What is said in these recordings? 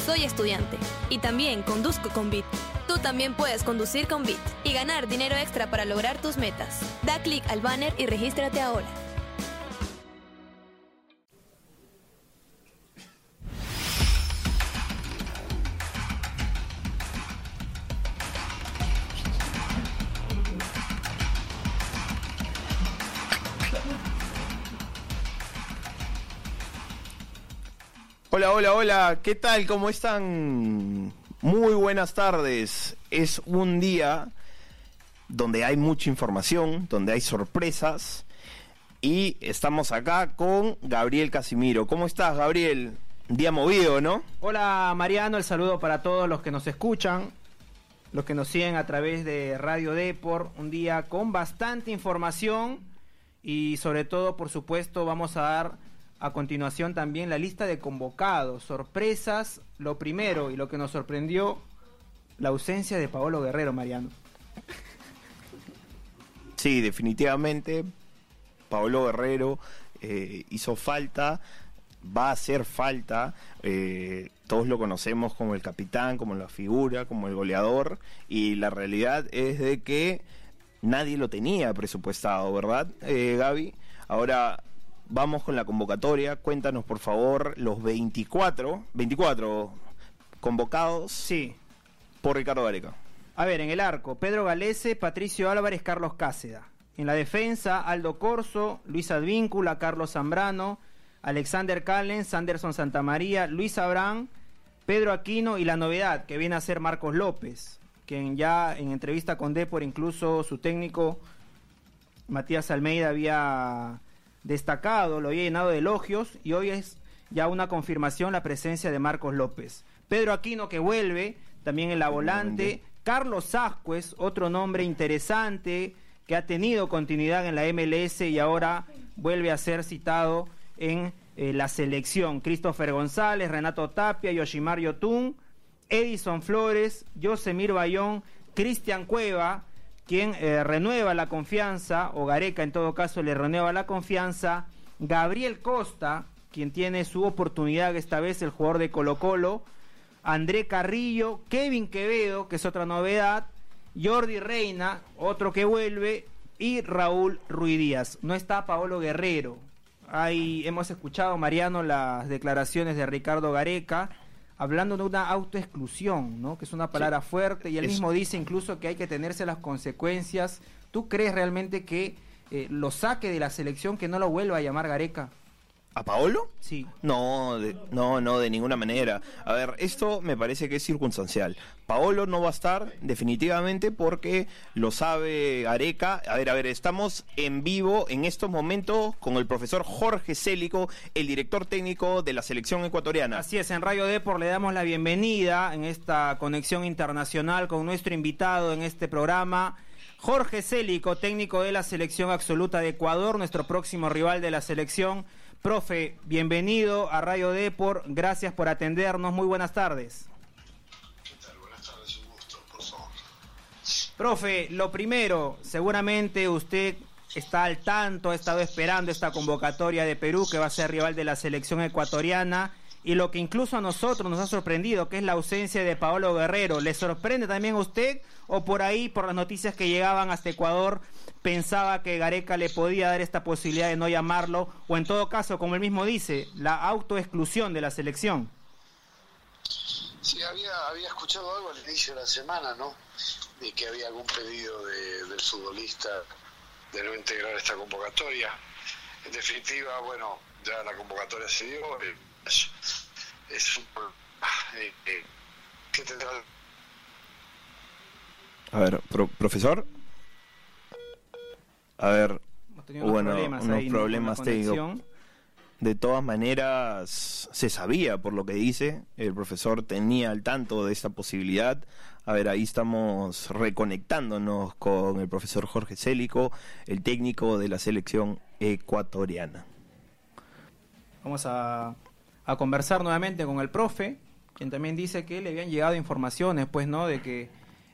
soy estudiante y también conduzco con Bit. Tú también puedes conducir con Bit y ganar dinero extra para lograr tus metas. Da clic al banner y regístrate ahora. Hola, hola, hola, ¿qué tal? ¿Cómo están? Muy buenas tardes. Es un día donde hay mucha información, donde hay sorpresas y estamos acá con Gabriel Casimiro. ¿Cómo estás, Gabriel? Día movido, ¿no? Hola Mariano, el saludo para todos los que nos escuchan, los que nos siguen a través de Radio Depor, un día con bastante información y sobre todo, por supuesto, vamos a dar a continuación también la lista de convocados, sorpresas, lo primero y lo que nos sorprendió, la ausencia de Paolo Guerrero, Mariano. Sí, definitivamente, Paolo Guerrero eh, hizo falta, va a hacer falta, eh, todos lo conocemos como el capitán, como la figura, como el goleador, y la realidad es de que nadie lo tenía presupuestado, ¿verdad, eh, Gaby? Ahora Vamos con la convocatoria. Cuéntanos, por favor, los 24, 24 convocados sí. por Ricardo Gareca. A ver, en el arco, Pedro Galese, Patricio Álvarez, Carlos Cáceda. En la defensa, Aldo Corso, Luis Advíncula, Carlos Zambrano, Alexander Callens, Anderson Santamaría, Luis Abrán, Pedro Aquino y la novedad que viene a ser Marcos López, quien ya en entrevista con Depor, incluso su técnico Matías Almeida había destacado, lo había llenado de elogios y hoy es ya una confirmación la presencia de Marcos López. Pedro Aquino que vuelve, también en la volante. Carlos Ascuez, otro nombre interesante que ha tenido continuidad en la MLS y ahora vuelve a ser citado en eh, la selección. Christopher González, Renato Tapia, Yoshimar Yotun, Edison Flores, Yosemir Bayón, Cristian Cueva, quien eh, renueva la confianza, o Gareca en todo caso le renueva la confianza, Gabriel Costa, quien tiene su oportunidad esta vez, el jugador de Colo Colo, André Carrillo, Kevin Quevedo, que es otra novedad, Jordi Reina, otro que vuelve, y Raúl Ruidíaz. No está Paolo Guerrero. Ahí hemos escuchado, Mariano, las declaraciones de Ricardo Gareca hablando de una autoexclusión, ¿no? Que es una palabra fuerte y él mismo dice incluso que hay que tenerse las consecuencias. ¿Tú crees realmente que eh, lo saque de la selección, que no lo vuelva a llamar Gareca? ¿A Paolo? Sí. No, no, no, de ninguna manera. A ver, esto me parece que es circunstancial. Paolo no va a estar definitivamente porque lo sabe Areca. A ver, a ver, estamos en vivo en estos momentos con el profesor Jorge Célico, el director técnico de la selección ecuatoriana. Así es, en Radio Depor le damos la bienvenida en esta conexión internacional con nuestro invitado en este programa. Jorge Célico, técnico de la selección absoluta de Ecuador, nuestro próximo rival de la selección. Profe, bienvenido a Radio Depor, gracias por atendernos, muy buenas tardes. ¿Qué tal? Buenas tardes, un gusto, por favor. Profe, lo primero, seguramente usted está al tanto, ha estado esperando esta convocatoria de Perú, que va a ser rival de la selección ecuatoriana, y lo que incluso a nosotros nos ha sorprendido, que es la ausencia de Paolo Guerrero. ¿Le sorprende también a usted o por ahí, por las noticias que llegaban hasta Ecuador, pensaba que Gareca le podía dar esta posibilidad de no llamarlo, o en todo caso, como él mismo dice, la autoexclusión de la selección. Sí, había, había escuchado algo al inicio de la semana, ¿no? De que había algún pedido del futbolista de no integrar esta convocatoria. En definitiva, bueno, ya la convocatoria se dio. Eh, es, un... Eh, eh. A ver, profesor. A ver, bueno, unos problemas técnicos. De todas maneras, se sabía por lo que dice, el profesor tenía al tanto de esta posibilidad. A ver, ahí estamos reconectándonos con el profesor Jorge Célico, el técnico de la selección ecuatoriana. Vamos a, a conversar nuevamente con el profe, quien también dice que le habían llegado informaciones, pues, ¿no? De que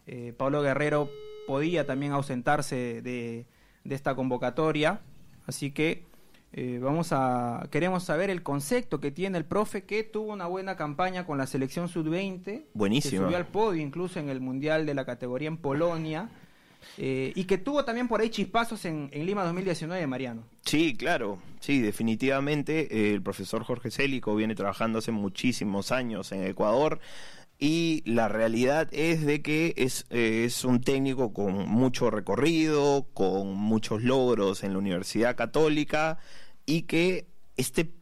eh, Pablo Guerrero podía también ausentarse de, de esta convocatoria. Así que Eh, vamos a, queremos saber el concepto que tiene el profe que tuvo una buena campaña con la selección sub-20. Buenísimo. Que subió al podio incluso en el Mundial de la categoría en Polonia. Eh, y que tuvo también por ahí chispazos en, Lima 2019, Mariano. Sí, claro, sí, definitivamente. Eh, el profesor Jorge Célico viene trabajando hace muchísimos años en Ecuador y la realidad es de que es, eh, es un técnico con mucho recorrido, con muchos logros en la Universidad Católica y que este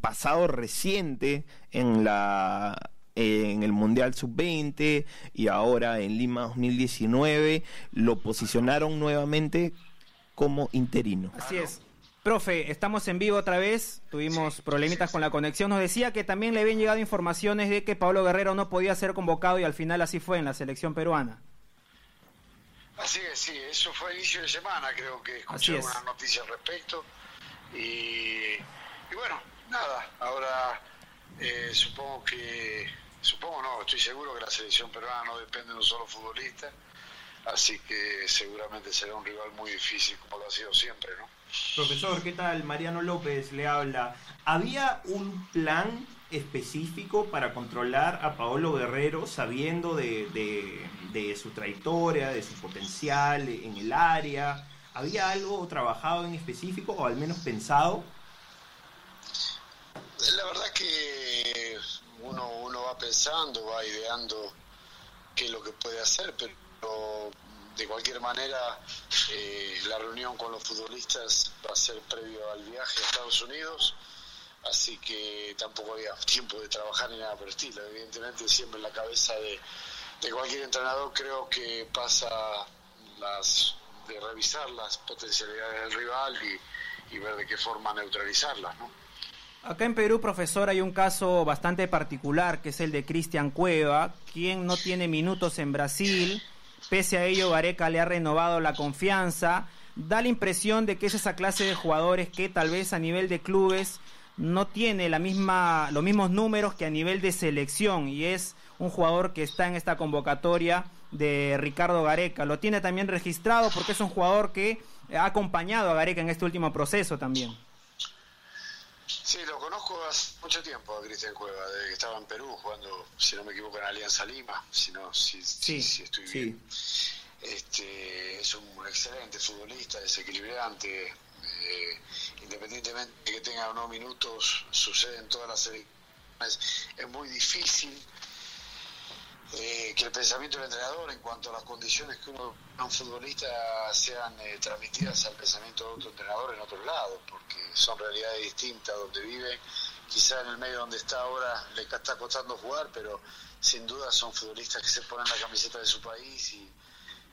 pasado reciente en la en el Mundial Sub-20 y ahora en Lima 2019 lo posicionaron nuevamente como interino. Así es. Profe, estamos en vivo otra vez, tuvimos problemitas con la conexión. Nos decía que también le habían llegado informaciones de que Pablo Guerrero no podía ser convocado y al final así fue en la selección peruana. Así es, sí, eso fue a inicio de semana, creo que escuché una noticia al respecto. Y, bueno, nada, ahora eh, supongo que, supongo no, estoy seguro que la selección peruana no depende de un solo futbolista, así que seguramente será un rival muy difícil como lo ha sido siempre, ¿no? Profesor, ¿qué tal? Mariano López le habla. ¿Había un plan específico para controlar a Paolo Guerrero sabiendo de, de, su trayectoria, de su potencial en el área? ¿Había algo trabajado en específico o al menos pensado? La verdad que uno, uno va pensando, va ideando qué es lo que puede hacer, pero de cualquier manera, eh, la reunión con los futbolistas va a ser previo al viaje a Estados Unidos, así que tampoco había tiempo de trabajar ni nada por estilo. Evidentemente, siempre en la cabeza de, cualquier entrenador creo que pasa las de revisar las potencialidades del rival y, y ver de qué forma neutralizarlas, ¿no? Acá en Perú, profesor, hay un caso bastante particular que es el de Cristian Cueva, quien no tiene minutos en Brasil Pese a ello, Gareca le ha renovado la confianza. Da la impresión de que es esa clase de jugadores que tal vez a nivel de clubes no tiene la misma, los mismos números que a nivel de selección y es un jugador que está en esta convocatoria de Ricardo Gareca. Lo tiene también registrado porque es un jugador que ha acompañado a Gareca en este último proceso también. Sí, lo conozco hace mucho tiempo a Cristian Cueva, desde que estaba en Perú jugando, si no me equivoco, en Alianza Lima, si no, si, sí, si, estoy bien. Este, es un excelente futbolista, desequilibrante, eh, independientemente de que tenga unos minutos, sucede en todas las elecciones, es muy difícil eh, que el pensamiento del entrenador en cuanto a las condiciones que uno, un futbolista sean eh, transmitidas al pensamiento de otro entrenador en otro lado, porque son realidades distintas donde vive. Quizá en el medio donde está ahora le está costando jugar, pero sin duda son futbolistas que se ponen la camiseta de su país y,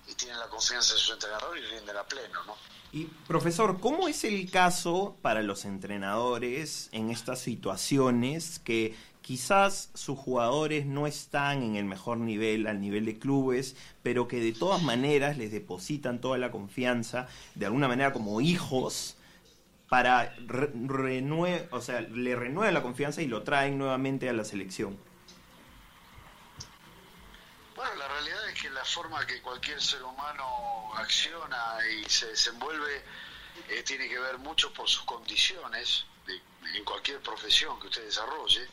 y tienen la confianza de su entrenador y rinden a pleno, ¿no? Y profesor, ¿cómo es el caso para los entrenadores en estas situaciones que quizás sus jugadores no están en el mejor nivel, al nivel de clubes, pero que de todas maneras les depositan toda la confianza, de alguna manera como hijos, para re o sea, le renuevan la confianza y lo traen nuevamente a la selección. Bueno, la realidad es que la forma que cualquier ser humano acciona y se desenvuelve eh, tiene que ver mucho por sus condiciones en cualquier profesión que usted desarrolle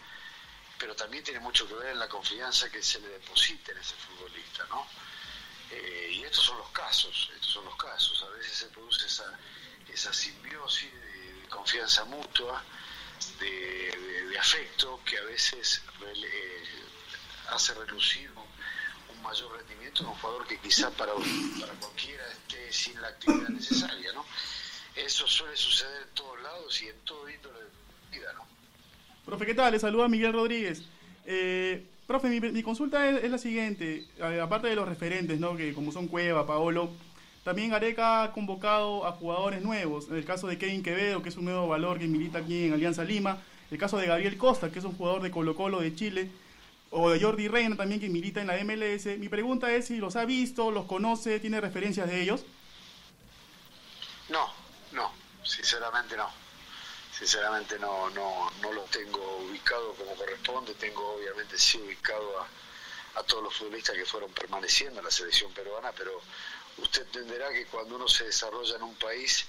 pero también tiene mucho que ver en la confianza que se le deposita en ese futbolista, ¿no? Eh, y estos son los casos, estos son los casos. A veces se produce esa, simbiosis de, confianza mutua, de, afecto, que a veces eh, hace relucir un, mayor rendimiento en un jugador que quizá para, para cualquiera esté sin la actividad necesaria, ¿no? Eso suele suceder en todos lados y en todo índole de vida, ¿no? Profe, ¿qué tal? Le saluda Miguel Rodríguez. Eh, profe, mi, consulta es, la siguiente. Aparte de los referentes, ¿no? Que como son Cueva, Paolo, también Areca ha convocado a jugadores nuevos. En el caso de Kevin Quevedo, que es un nuevo valor que milita aquí en Alianza Lima. El caso de Gabriel Costa, que es un jugador de Colo Colo de Chile. O de Jordi Reina también, que milita en la MLS. Mi pregunta es si los ha visto, los conoce, tiene referencias de ellos. No, no, sinceramente no sinceramente no, no, no lo tengo ubicado como corresponde, tengo obviamente sí ubicado a, todos los futbolistas que fueron permaneciendo en la selección peruana, pero usted entenderá que cuando uno se desarrolla en un país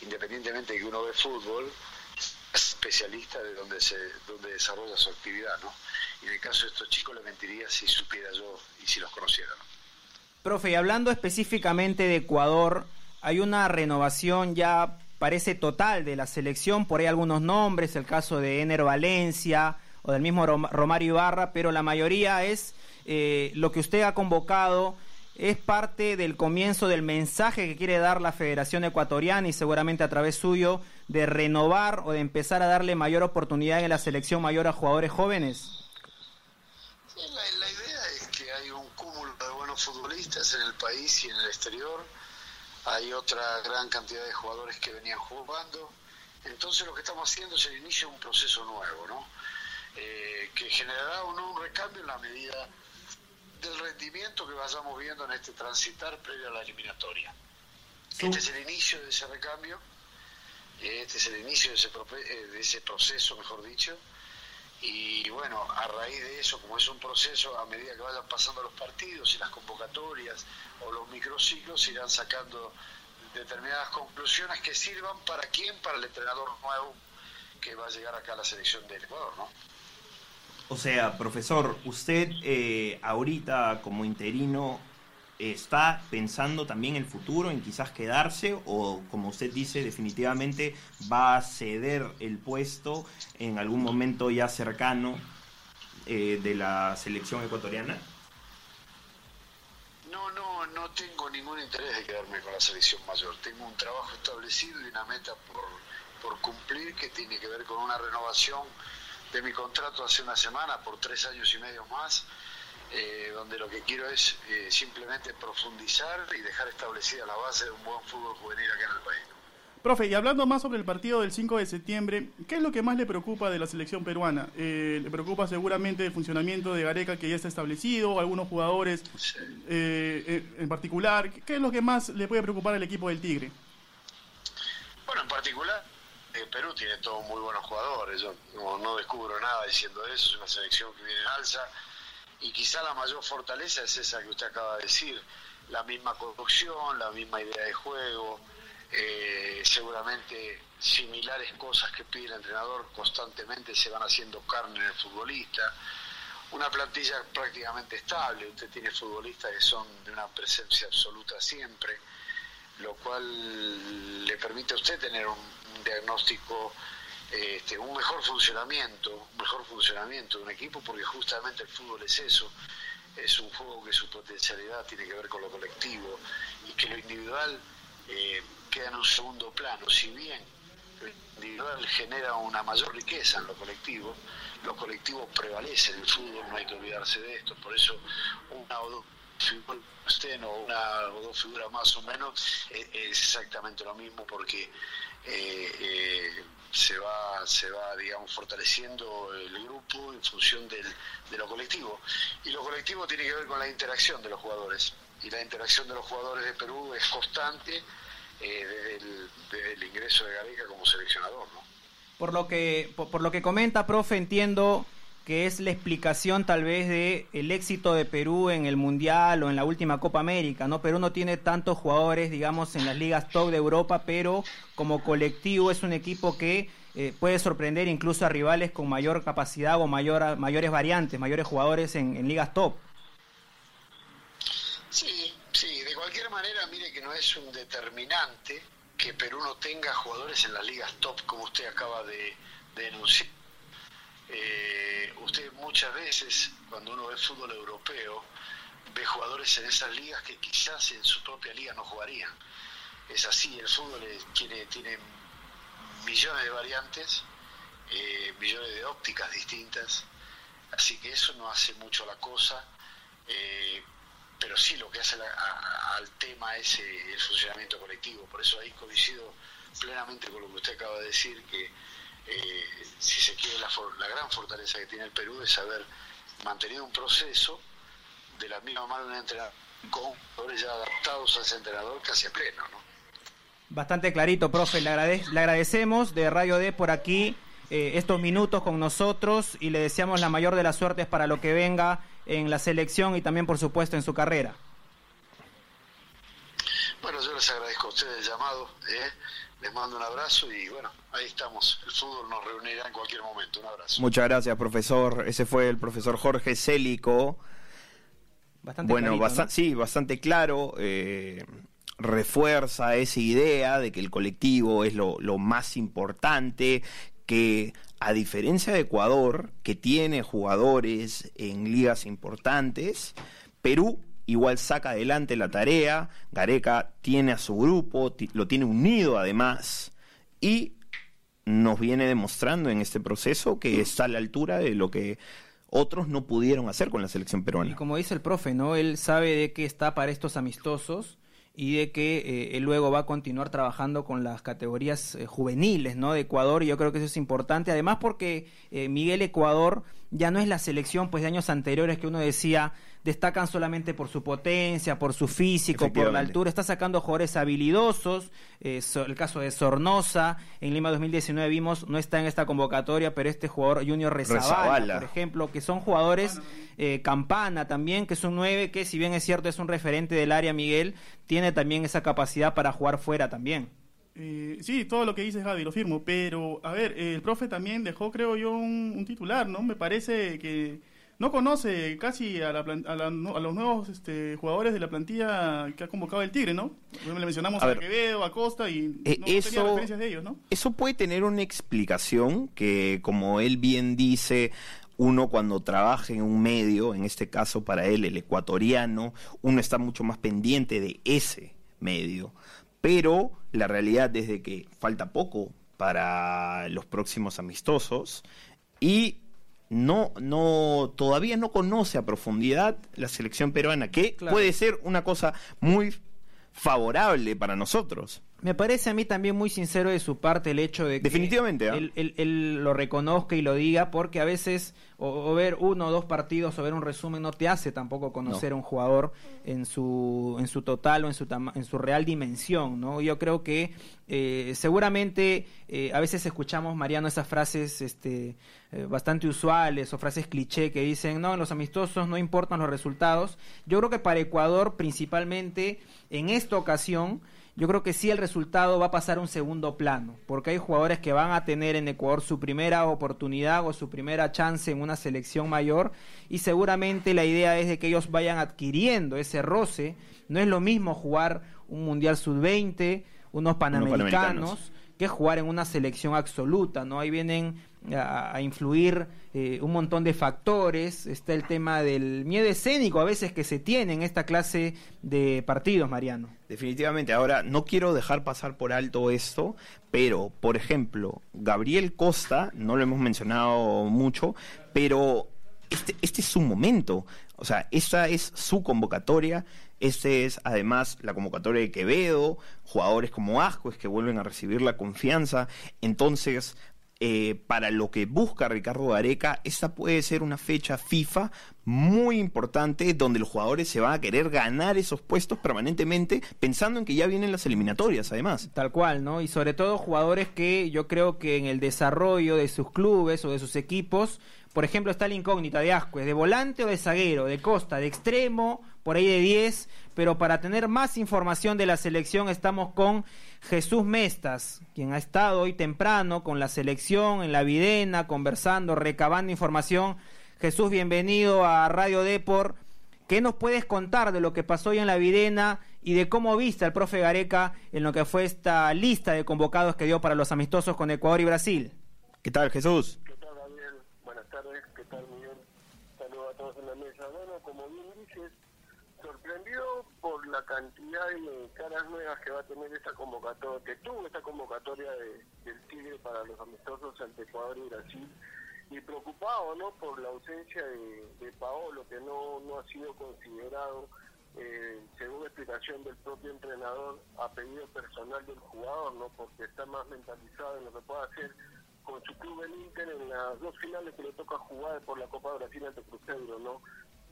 independientemente de que uno ve fútbol, es especialista de donde se donde desarrolla su actividad, ¿no? Y en el caso de estos chicos le mentiría si supiera yo y si los conociera. Profe, y hablando específicamente de Ecuador, hay una renovación ya parece total de la selección, por ahí algunos nombres, el caso de Ener Valencia o del mismo Romario Ibarra, pero la mayoría es eh, lo que usted ha convocado es parte del comienzo del mensaje que quiere dar la Federación Ecuatoriana y seguramente a través suyo de renovar o de empezar a darle mayor oportunidad en la selección mayor a jugadores jóvenes? la, idea es que hay un cúmulo de buenos futbolistas en el país y en el exterior. Hay otra gran cantidad de jugadores que venían jugando. Entonces lo que estamos haciendo es el inicio de un proceso nuevo, ¿no? Eh, que generará un recambio en la medida del rendimiento que vayamos viendo en este transitar previo a la eliminatoria. Este es el inicio de ese recambio, este es el inicio de ese, eh, de ese proceso, mejor dicho, y bueno, a raíz de eso, como es un proceso, a medida que vayan pasando los partidos y las convocatorias o los microciclos, irán sacando determinadas conclusiones que sirvan para quién, para el entrenador nuevo que va a llegar acá a la selección del Ecuador, ¿no? O sea, profesor, usted eh, ahorita como interino está pensando también el futuro, en quizás quedarse o como usted dice, definitivamente va a ceder el puesto en algún momento ya cercano eh, de la selección ecuatoriana? No, no, no tengo ningún interés de quedarme con la selección mayor. Tengo un trabajo establecido y una meta por, por cumplir que tiene que ver con una renovación de mi contrato hace una semana por tres años y medio más, eh, donde lo que quiero es eh, simplemente profundizar y dejar establecida la base de un buen fútbol juvenil acá en el país. Profe, y hablando más sobre el partido del 5 de septiembre, ¿qué es lo que más le preocupa de la selección peruana? Eh, ¿Le preocupa seguramente el funcionamiento de Gareca que ya está establecido, algunos jugadores en particular? ¿Qué es lo que más le puede preocupar al equipo del Tigre? Bueno, en particular Perú tiene todos muy buenos jugadores, yo no, descubro nada diciendo eso, es una selección que viene en alza y quizá la mayor fortaleza es esa que usted acaba de decir, la misma conducción, la misma idea de juego, eh, seguramente similares cosas que pide el entrenador constantemente se van haciendo carne en el futbolista, una plantilla prácticamente estable, usted tiene futbolistas que son de una presencia absoluta siempre, lo cual le permite a usted tener un, diagnóstico, este, un mejor funcionamiento, un mejor funcionamiento de un equipo, porque justamente el fútbol es eso, es un juego que su potencialidad tiene que ver con lo colectivo y que lo individual eh, queda en un segundo plano, si bien lo individual genera una mayor riqueza en lo colectivo, lo colectivo prevalece en el fútbol, no hay que olvidarse de esto, por eso una o dos o una o dos figuras más o menos es exactamente lo mismo porque eh, eh, se va se va digamos fortaleciendo el grupo en función del, de lo colectivo y lo colectivo tiene que ver con la interacción de los jugadores y la interacción de los jugadores de Perú es constante eh, desde, el, ingreso de Gareca como seleccionador ¿no? por lo que por lo que comenta profe entiendo que es la explicación tal vez de el éxito de Perú en el Mundial o en la última Copa América, ¿no? Perú no tiene tantos jugadores, digamos, en las ligas top de Europa, pero como colectivo es un equipo que eh, puede sorprender incluso a rivales con mayor capacidad o mayor, mayores variantes, mayores jugadores en, ligas top. Sí, sí, de cualquier manera, mire que no es un determinante que Perú no tenga jugadores en las ligas top, como usted acaba de denunciar eh, usted muchas veces, cuando uno ve fútbol europeo, ve jugadores en esas ligas que quizás en su propia liga no jugarían. Es así, el fútbol tiene, millones de variantes, eh, millones de ópticas distintas, así que eso no hace mucho la cosa, eh, pero sí lo que hace al tema es el funcionamiento colectivo. Por eso ahí coincido plenamente con lo que usted acaba de decir, que eh, si se quiere, la, la, gran fortaleza que tiene el Perú es haber mantenido un proceso de la misma manera de un entrenador con jugadores ya adaptados a ese entrenador casi a pleno, ¿no? Bastante clarito, profe. Le, le agradecemos de Radio D por aquí eh, estos minutos con nosotros y le deseamos la mayor de las suertes para lo que venga en la selección y también, por supuesto, en su carrera. Bueno, yo les agradezco a ustedes el llamado. ¿eh? Les mando un abrazo y bueno, ahí estamos. El fútbol nos reunirá en cualquier momento. Un abrazo. Muchas gracias, profesor. Ese fue el profesor Jorge Célico. Bastante bueno, clarito, ¿no? sí, bastante claro. eh, refuerza esa idea de que el colectivo es lo, lo más importante, que a diferencia de Ecuador, que tiene jugadores en ligas importantes, Perú igual saca adelante la tarea, Gareca tiene a su grupo, lo tiene unido además, y nos viene demostrando en este proceso que está a la altura de lo que otros no pudieron hacer con la selección Y peruana. como dice el profe, ¿no? Él sabe de que está para estos amistosos y de que eh, él luego va a continuar trabajando con las categorías eh, juveniles, ¿no? De Ecuador y yo creo que eso es importante. Además porque eh, Miguel Ecuador ya no es la selección pues de años anteriores que uno decía destacan solamente por su potencia, por su físico, por la altura. Está sacando jugadores habilidosos. eh, so- el caso de Sornosa en Lima 2019 vimos no está en esta convocatoria, pero este jugador Junior Rezabala, por ejemplo, que son jugadores eh, Campana también, que es un 9 que si bien es cierto es un referente del área Miguel, tiene también esa capacidad para jugar fuera también. Eh, sí, todo lo que dices, Gaby, lo firmo. Pero, a ver, el profe también dejó, creo yo, un, un titular, ¿no? Me parece que no conoce casi a, la a, la- a los nuevos este, jugadores de la plantilla que ha convocado el Tigre, ¿no? Le mencionamos A a, ver. Quevedo, a Costa y Eh, no, no tenía eso- referencias de ellos, ¿no? Eso puede tener una explicación que, como él bien dice, uno cuando trabaja en un medio, en este caso para él el ecuatoriano, uno está mucho más pendiente de ese medio. Pero la realidad es de que falta poco para los próximos amistosos y no, no, todavía no conoce a profundidad la selección peruana, que Claro. puede ser una cosa muy favorable para nosotros. Me parece a mí también muy sincero de su parte el hecho de que Definitivamente, ¿ah? él, él- él lo reconozca y lo diga, porque a veces o, o ver uno o dos partidos o ver un resumen no te hace tampoco conocer a un jugador en su en su total o en su en su real dimensión, ¿no? Yo creo que eh, seguramente eh, a veces escuchamos Mariano esas frases este eh, bastante usuales o frases cliché que dicen no en los amistosos no importan los resultados. Yo creo que para Ecuador principalmente en esta ocasión yo creo que sí el resultado va a pasar a un segundo plano, porque hay jugadores que van a tener en Ecuador su primera oportunidad o su primera chance en una selección mayor y seguramente la idea es de que ellos vayan adquiriendo ese roce. No es lo mismo jugar un Mundial Sub-20, unos panamericanos, panamericanos. que jugar en una selección absoluta, ¿no? Ahí vienen a, influir eh, un montón de factores, está el tema del miedo escénico a veces que se tiene en esta clase de partidos, Mariano. Definitivamente. Ahora, no quiero dejar pasar por alto esto, pero, por ejemplo, Gabriel Costa, no lo hemos mencionado mucho, pero este, este es su momento. O sea, esta es su convocatoria. Este es además la convocatoria de Quevedo, jugadores como Ascuez que vuelven a recibir la confianza. Entonces, eh, para lo que busca Ricardo Gareca, esta puede ser una fecha FIFA muy importante donde los jugadores se van a querer ganar esos puestos permanentemente pensando en que ya vienen las eliminatorias además. Tal cual, ¿no? Y sobre todo jugadores que yo creo que en el desarrollo de sus clubes o de sus equipos, por ejemplo, está la incógnita de Ascuez, de volante o de zaguero, de costa, de extremo, por ahí de 10, pero para tener más información de la selección estamos con Jesús Mestas, quien ha estado hoy temprano con la selección en la Videna, conversando, recabando información. Jesús, bienvenido a Radio Deport. ¿Qué nos puedes contar de lo que pasó hoy en la Videna y de cómo viste al profe Gareca en lo que fue esta lista de convocados que dio para los amistosos con Ecuador y Brasil? ¿Qué tal Jesús? ¿Qué tal, Gabriel? Buenas tardes. ¿Qué tal, Miguel? Saludos a todos en la mesa. Bueno, sorprendido por la cantidad de caras nuevas que va a tener esta convocatoria, que tuvo esta convocatoria de- del Tigre para los amistosos ante Ecuador y Brasil. Y preocupado, ¿no? Por la ausencia de, de Paolo, que no, no ha sido considerado, eh, según explicación del propio entrenador, a pedido personal del jugador, ¿no? Porque está más mentalizado en lo que puede hacer con su club el Inter en las dos finales que le toca jugar por la Copa Brasil ante Cruzeiro, ¿no?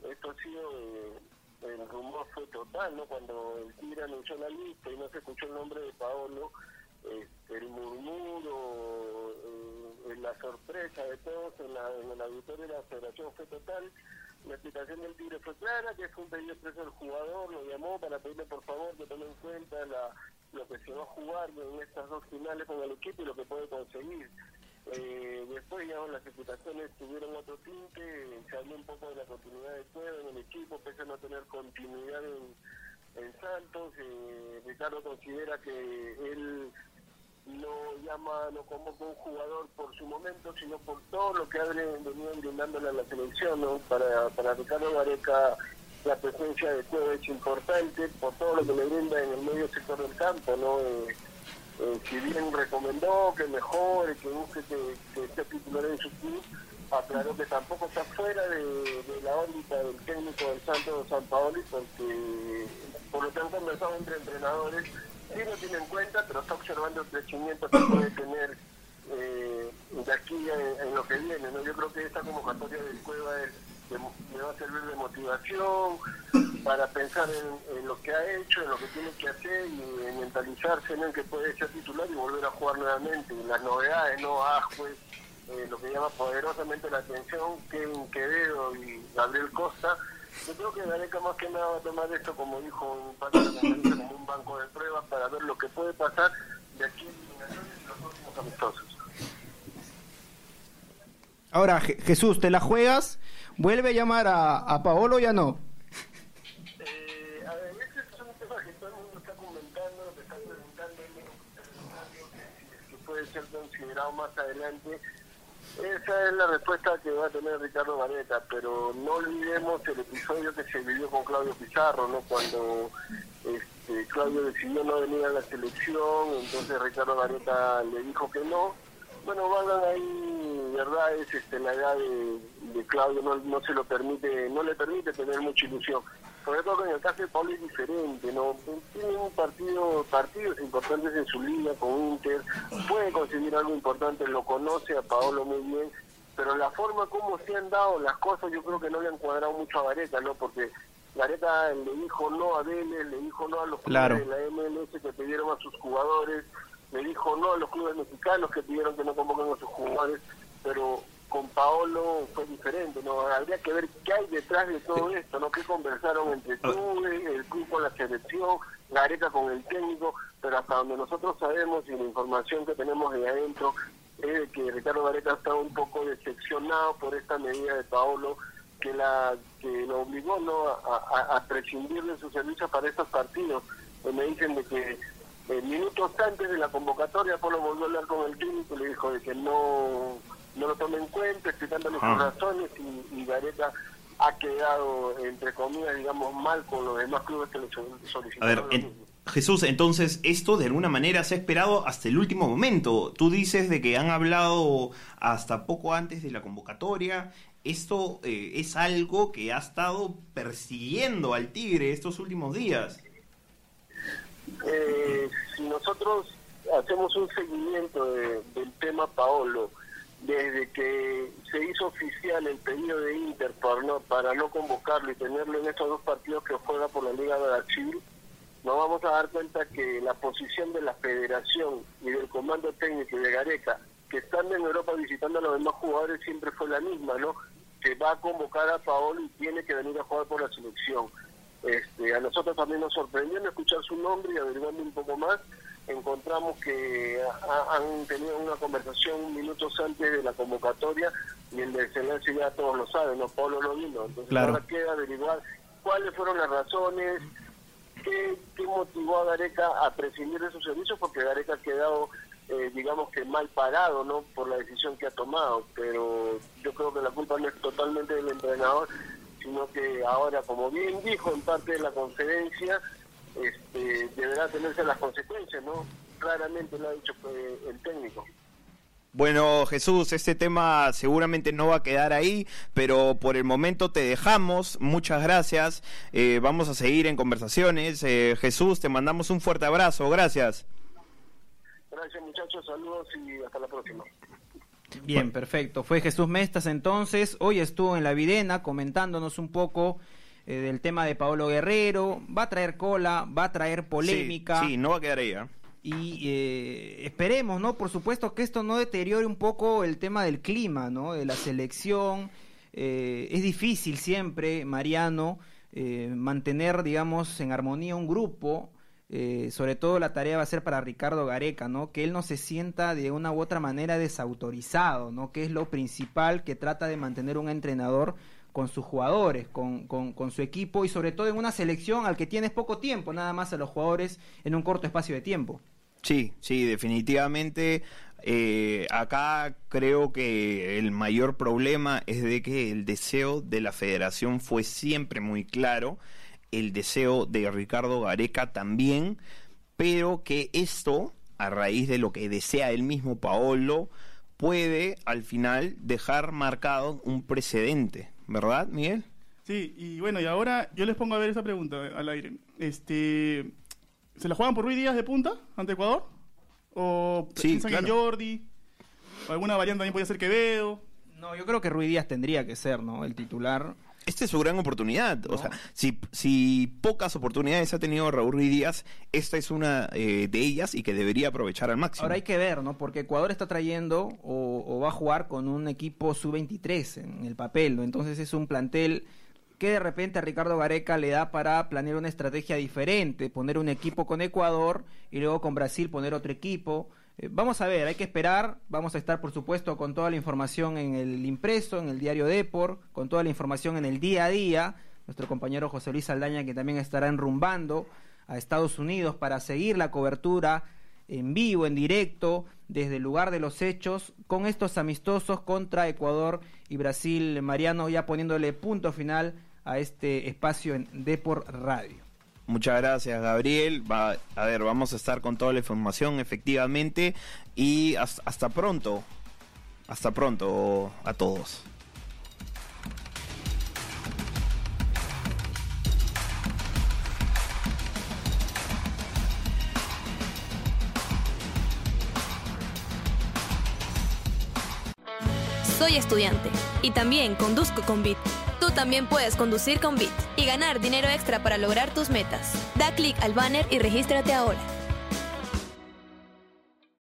Esto ha sido, eh, el rumor fue total, ¿no? Cuando el Tigre anunció la lista y no se escuchó el nombre de Paolo, este, el murmuro, eh, eh, la sorpresa de todos en la, en el auditorio de la federación fue total. La explicación del Tigre fue clara, que fue un pedido expreso del jugador, lo llamó para pedirle por favor que tome en cuenta la, lo que se va a jugar en estas dos finales con el equipo y lo que puede conseguir. Eh, después ya las explicaciones tuvieron otro tinte, se habló un poco de la continuidad de Cueva en el equipo, pese a no tener continuidad en, Santos. Eh, Ricardo considera que él no llama, no convoca un jugador por su momento, sino por todo lo que ha venido brindándole a la selección. Para, para Ricardo Gareca la presencia de Cueva es importante por todo lo que le brinda en el medio sector del campo. no eh, eh, si bien recomendó que mejore, que busque que, que esté titular en su club, aclaró que tampoco está fuera de, la órbita del técnico del Santos de San Paoli, porque por lo que han conversado entre entrenadores, sí lo tiene en cuenta, pero está observando el crecimiento que puede tener eh, de aquí en, lo que viene. ¿no? Yo creo que esta convocatoria de Cueva es me va a servir de motivación para pensar en, lo que ha hecho, en lo que tiene que hacer y en mentalizarse en el que puede ser titular y volver a jugar nuevamente. Y las novedades, ¿no? Ajuez, eh, lo que llama poderosamente la atención, Kevin Quevedo y Gabriel Costa. Yo creo que Gareca más que nada va a tomar esto, como dijo un como un banco de pruebas para ver lo que puede pasar de aquí en los próximos amistosos. Ahora, Jesús, ¿te la juegas? ¿Vuelve a llamar a, a Paolo ya no? Eh, a ver, ese es un tema que todo el mundo está comentando, lo que está preguntando que puede ser considerado más adelante. Esa es la respuesta que va a tener Ricardo Vareta, pero no olvidemos el episodio que se vivió con Claudio Pizarro, ¿no? Cuando este, Claudio decidió no venir a la selección, entonces Ricardo Vareta le dijo que no. Bueno, van ahí, verdad, es este, la edad de, Claudio no, no se lo permite, no le permite tener mucha ilusión. Sobre todo que en el caso de Pablo es diferente, ¿no? Tiene un partido, partidos importantes en su liga con Inter, puede conseguir algo importante, lo conoce a Paolo muy bien, pero la forma como se han dado las cosas yo creo que no le han cuadrado mucho a Vareta, ¿no? Porque Vareta le dijo no a Vélez, le dijo no a los clubes de la MLS que pidieron a sus jugadores, le dijo no a los clubes mexicanos que pidieron que no convoquen a sus jugadores, pero con Paolo fue diferente, ¿no? Habría que ver qué hay detrás de todo esto, ¿no? Qué conversaron entre ah. tú, el club con la selección, Gareca con el técnico, pero hasta donde nosotros sabemos y la información que tenemos de adentro es que Ricardo Gareca está un poco decepcionado por esta medida de Paolo que la que lo obligó no a, prescindir de sus servicios para estos partidos. me dicen de que eh, minutos antes de la convocatoria Paolo volvió a hablar con el técnico y le dijo de que no no lo toma en cuenta, explicándole sus ah. razones y, y Gareta ha quedado, entre comillas, digamos, mal con los demás clubes que le solicitaron. A ver, Jesús, entonces esto de alguna manera se ha esperado hasta el último momento. Tú dices de que han hablado hasta poco antes de la convocatoria. Esto eh, es algo que ha estado persiguiendo al Tigre estos últimos días. Eh, nosotros hacemos un seguimiento del tema Paolo, desde que se hizo oficial el pedido de Inter para no, para no convocarlo y tenerlo en estos dos partidos que juega por la Liga de Brasil, nos vamos a dar cuenta que la posición de la federación y del comando técnico de Gareca, que están en Europa visitando a los demás jugadores, siempre fue la misma, ¿no? Que va a convocar a Paolo y tiene que venir a jugar por la selección. Este, a nosotros también nos sorprendió en escuchar su nombre y averiguando un poco más, encontramos que han tenido una conversación minutos antes de la convocatoria y el desenlace ya todos lo saben, ¿no? Pablo lo vino. Entonces ahora queda averiguar cuáles fueron las razones, qué, qué motivó a Gareca a prescindir de sus servicios, porque Gareca ha quedado, eh, digamos que mal parado, ¿no? Por la decisión que ha tomado. Pero yo creo que la culpa no es totalmente del entrenador, sino que ahora, como bien dijo en parte de la conferencia, este, deberá tenerse las consecuencias, ¿no? Claramente lo ha dicho eh, el técnico. Bueno, Jesús, este tema seguramente no va a quedar ahí, pero por el momento te dejamos. Muchas gracias. Eh, vamos a seguir en conversaciones. Eh, Jesús, te mandamos un fuerte abrazo. Gracias. Gracias, muchachos. Saludos y hasta la próxima. Bien, perfecto. Fue Jesús Mestas entonces. Hoy estuvo en la Videna comentándonos un poco eh, del tema de Paolo Guerrero. Va a traer cola, va a traer polémica. Sí, no va a quedar ahí. ¿eh? Y eh, esperemos, ¿no? Por supuesto que esto no deteriore un poco el tema del clima, ¿no? De la selección. Eh, es difícil siempre, Mariano, eh, mantener, digamos, en armonía un grupo. Sobre todo la tarea va a ser para Ricardo Gareca, ¿no? Que él no se sienta de una u otra manera desautorizado, ¿no? Que es lo principal que trata de mantener un entrenador con sus jugadores, con, con, su equipo y sobre todo en una selección al que tienes poco tiempo, nada más a los jugadores en un corto espacio de tiempo. Sí, sí, definitivamente. Eh, acá creo que el mayor problema es de que el deseo de la federación fue siempre muy claro, el deseo de Ricardo Gareca también, pero que esto, a raíz de lo que desea el mismo Paolo, puede al final dejar marcado un precedente, ¿verdad, Miguel? Sí, y bueno, y ahora yo les pongo a ver esa pregunta al aire. Este, ¿Se la juegan por Ruiz Díaz de punta ante Ecuador? ¿O piensan en Jordi? ¿O alguna variante también puede ser Quevedo? No, yo creo que Ruiz Díaz tendría que ser, ¿no? El titular. Esta es su gran oportunidad. O sea, si, si pocas oportunidades ha tenido Raúl Ruiz Díaz, esta es una eh, de ellas y que debería aprovechar al máximo. Ahora hay que ver, ¿no? Porque Ecuador está trayendo o, o va a jugar con un equipo sub-23 en el papel, ¿no? Entonces es un plantel que de repente a Ricardo Gareca le da para planear una estrategia diferente, poner un equipo con Ecuador y luego con Brasil poner otro equipo. Eh, vamos a ver, hay que esperar, vamos a estar por supuesto con toda la información en el impreso, en el diario Depor, con toda la información en el día a día. Nuestro compañero José Luis Aldaña que también estará enrumbando a Estados Unidos para seguir la cobertura en vivo, en directo, desde el lugar de los hechos, con estos amistosos contra Ecuador y Brasil. Mariano ya poniéndole punto final a este espacio en Deport Radio. Muchas gracias, Gabriel. Va, a ver, vamos a estar con toda la información, efectivamente. Y hasta, pronto. Hasta pronto a todos. Soy estudiante y también conduzco con Bit también puedes conducir con Bit y ganar dinero extra para lograr tus metas. Da clic al banner y regístrate ahora.